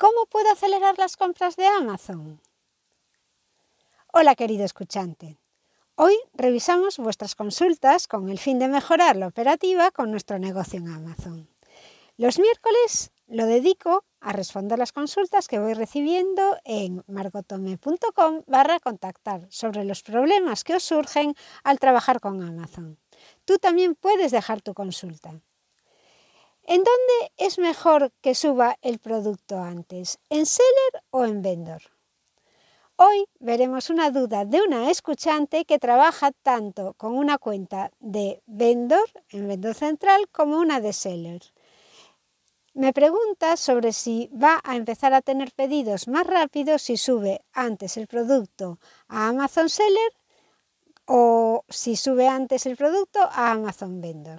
¿Cómo puedo acelerar las compras de Amazon? Hola querido escuchante. Hoy revisamos vuestras consultas con el fin de mejorar la operativa con nuestro negocio en Amazon. Los miércoles lo dedico a responder las consultas que voy recibiendo en margotome.com barra contactar sobre los problemas que os surgen al trabajar con Amazon. Tú también puedes dejar tu consulta. ¿En dónde es mejor que suba el producto antes? ¿En seller o en vendor? Hoy veremos una duda de una escuchante que trabaja tanto con una cuenta de vendor en vendor central como una de seller. Me pregunta sobre si va a empezar a tener pedidos más rápidos si sube antes el producto a Amazon Seller o si sube antes el producto a Amazon Vendor.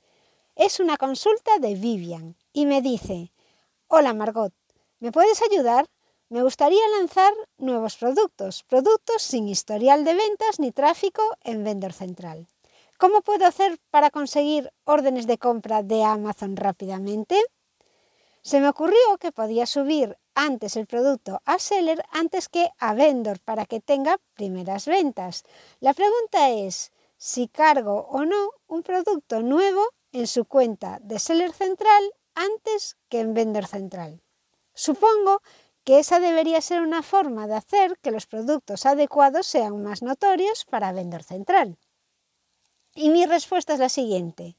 Es una consulta de Vivian y me dice, hola Margot, ¿me puedes ayudar? Me gustaría lanzar nuevos productos, productos sin historial de ventas ni tráfico en Vendor Central. ¿Cómo puedo hacer para conseguir órdenes de compra de Amazon rápidamente? Se me ocurrió que podía subir antes el producto a Seller antes que a Vendor para que tenga primeras ventas. La pregunta es si cargo o no un producto nuevo en su cuenta de Seller Central antes que en Vender Central. Supongo que esa debería ser una forma de hacer que los productos adecuados sean más notorios para Vendor Central. Y mi respuesta es la siguiente.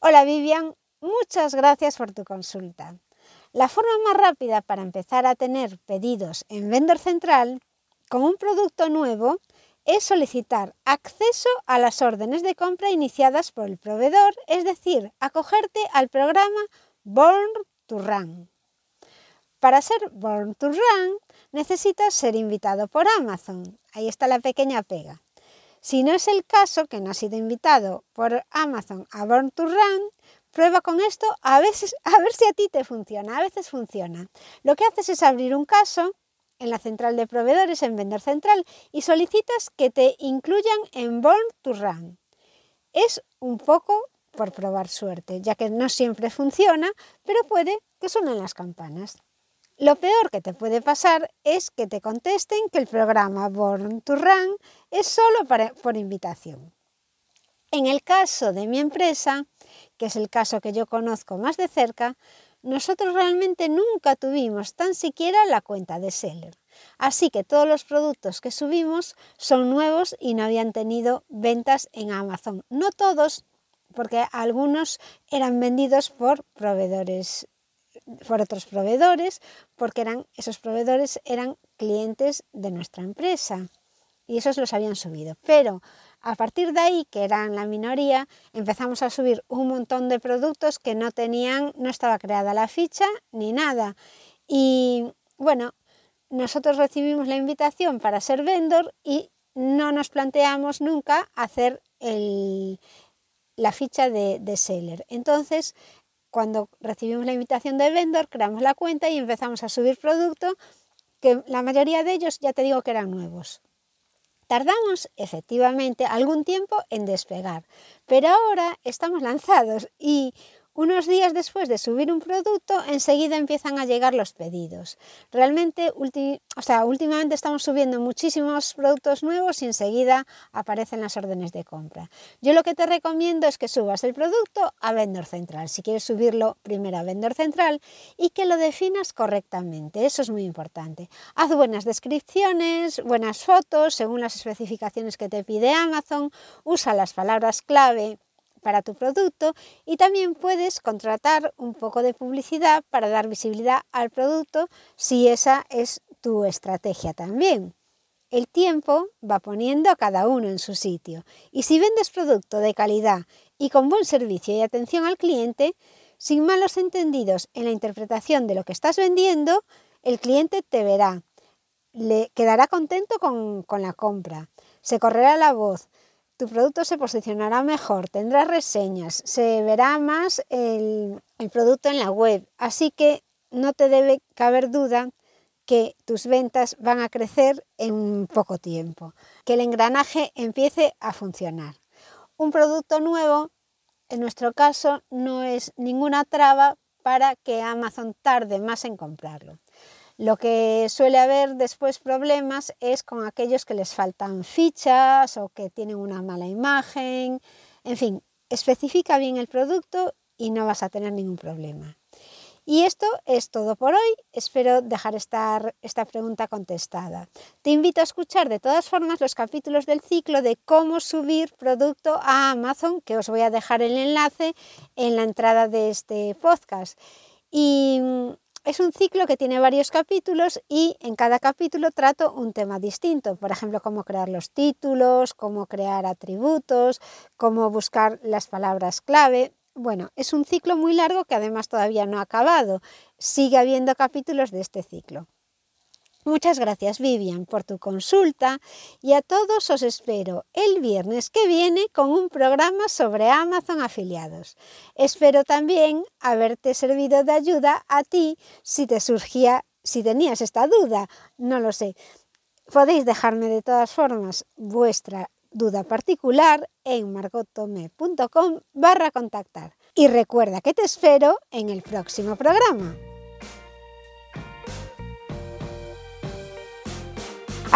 Hola Vivian, muchas gracias por tu consulta. La forma más rápida para empezar a tener pedidos en Vendor Central con un producto nuevo es solicitar acceso a las órdenes de compra iniciadas por el proveedor, es decir, acogerte al programa Born to Run. Para ser Born to Run necesitas ser invitado por Amazon. Ahí está la pequeña pega. Si no es el caso, que no has sido invitado por Amazon a Born to Run, prueba con esto a, veces, a ver si a ti te funciona. A veces funciona. Lo que haces es abrir un caso en la central de proveedores, en Vender Central, y solicitas que te incluyan en Born to Run. Es un poco por probar suerte, ya que no siempre funciona, pero puede que suenen las campanas. Lo peor que te puede pasar es que te contesten que el programa Born to Run es solo por invitación. En el caso de mi empresa, que es el caso que yo conozco más de cerca, nosotros realmente nunca tuvimos tan siquiera la cuenta de seller. Así que todos los productos que subimos son nuevos y no habían tenido ventas en Amazon. No todos, porque algunos eran vendidos por proveedores por otros proveedores, porque eran, esos proveedores eran clientes de nuestra empresa y esos los habían subido. Pero a partir de ahí, que eran la minoría, empezamos a subir un montón de productos que no tenían, no estaba creada la ficha ni nada. Y bueno, nosotros recibimos la invitación para ser vendor y no nos planteamos nunca hacer la ficha de, seller. Entonces, cuando recibimos la invitación de vendor, creamos la cuenta y empezamos a subir productos que la mayoría de ellos ya te digo que eran nuevos. Tardamos efectivamente algún tiempo en despegar, pero ahora estamos lanzados y Unos días después de subir un producto, enseguida empiezan a llegar los pedidos. Realmente, últimamente estamos subiendo muchísimos productos nuevos y enseguida aparecen las órdenes de compra. Yo lo que te recomiendo es que subas el producto a Vendor Central. Si quieres subirlo primero a Vendor Central y que lo definas correctamente. Eso es muy importante. Haz buenas descripciones, buenas fotos según las especificaciones que te pide Amazon. Usa las palabras clave para tu producto y también puedes contratar un poco de publicidad para dar visibilidad al producto si esa es tu estrategia también. El tiempo va poniendo a cada uno en su sitio y si vendes producto de calidad y con buen servicio y atención al cliente, sin malos entendidos en la interpretación de lo que estás vendiendo, el cliente te verá, le quedará contento con, con la compra, se correrá la voz, tu producto se posicionará mejor, tendrás reseñas, se verá más el, producto en la web. Así que no te debe caber duda que tus ventas van a crecer en poco tiempo, que el engranaje empiece a funcionar. Un producto nuevo, en nuestro caso, no es ninguna traba para que Amazon tarde más en comprarlo. Lo que suele haber después problemas es con aquellos que les faltan fichas o que tienen una mala imagen. En fin, especifica bien el producto y no vas a tener ningún problema. Y esto es todo por hoy. Espero dejar esta, esta pregunta contestada. Te invito a escuchar de todas formas los capítulos del ciclo de cómo subir producto a Amazon, que os voy a dejar el enlace en la entrada de este podcast. Y es un ciclo que tiene varios capítulos y en cada capítulo trato un tema distinto. Por ejemplo, cómo crear los títulos, cómo crear atributos, cómo buscar las palabras clave. Bueno, es un ciclo muy largo que además todavía no ha acabado. Sigue habiendo capítulos de este ciclo. Muchas gracias Vivian por tu consulta y a todos os espero el viernes que viene con un programa sobre Amazon afiliados. Espero también haberte servido de ayuda a ti si te surgía, si tenías esta duda, no lo sé. Podéis dejarme de todas formas vuestra duda particular en margotome.com barra contactar. Y recuerda que te espero en el próximo programa.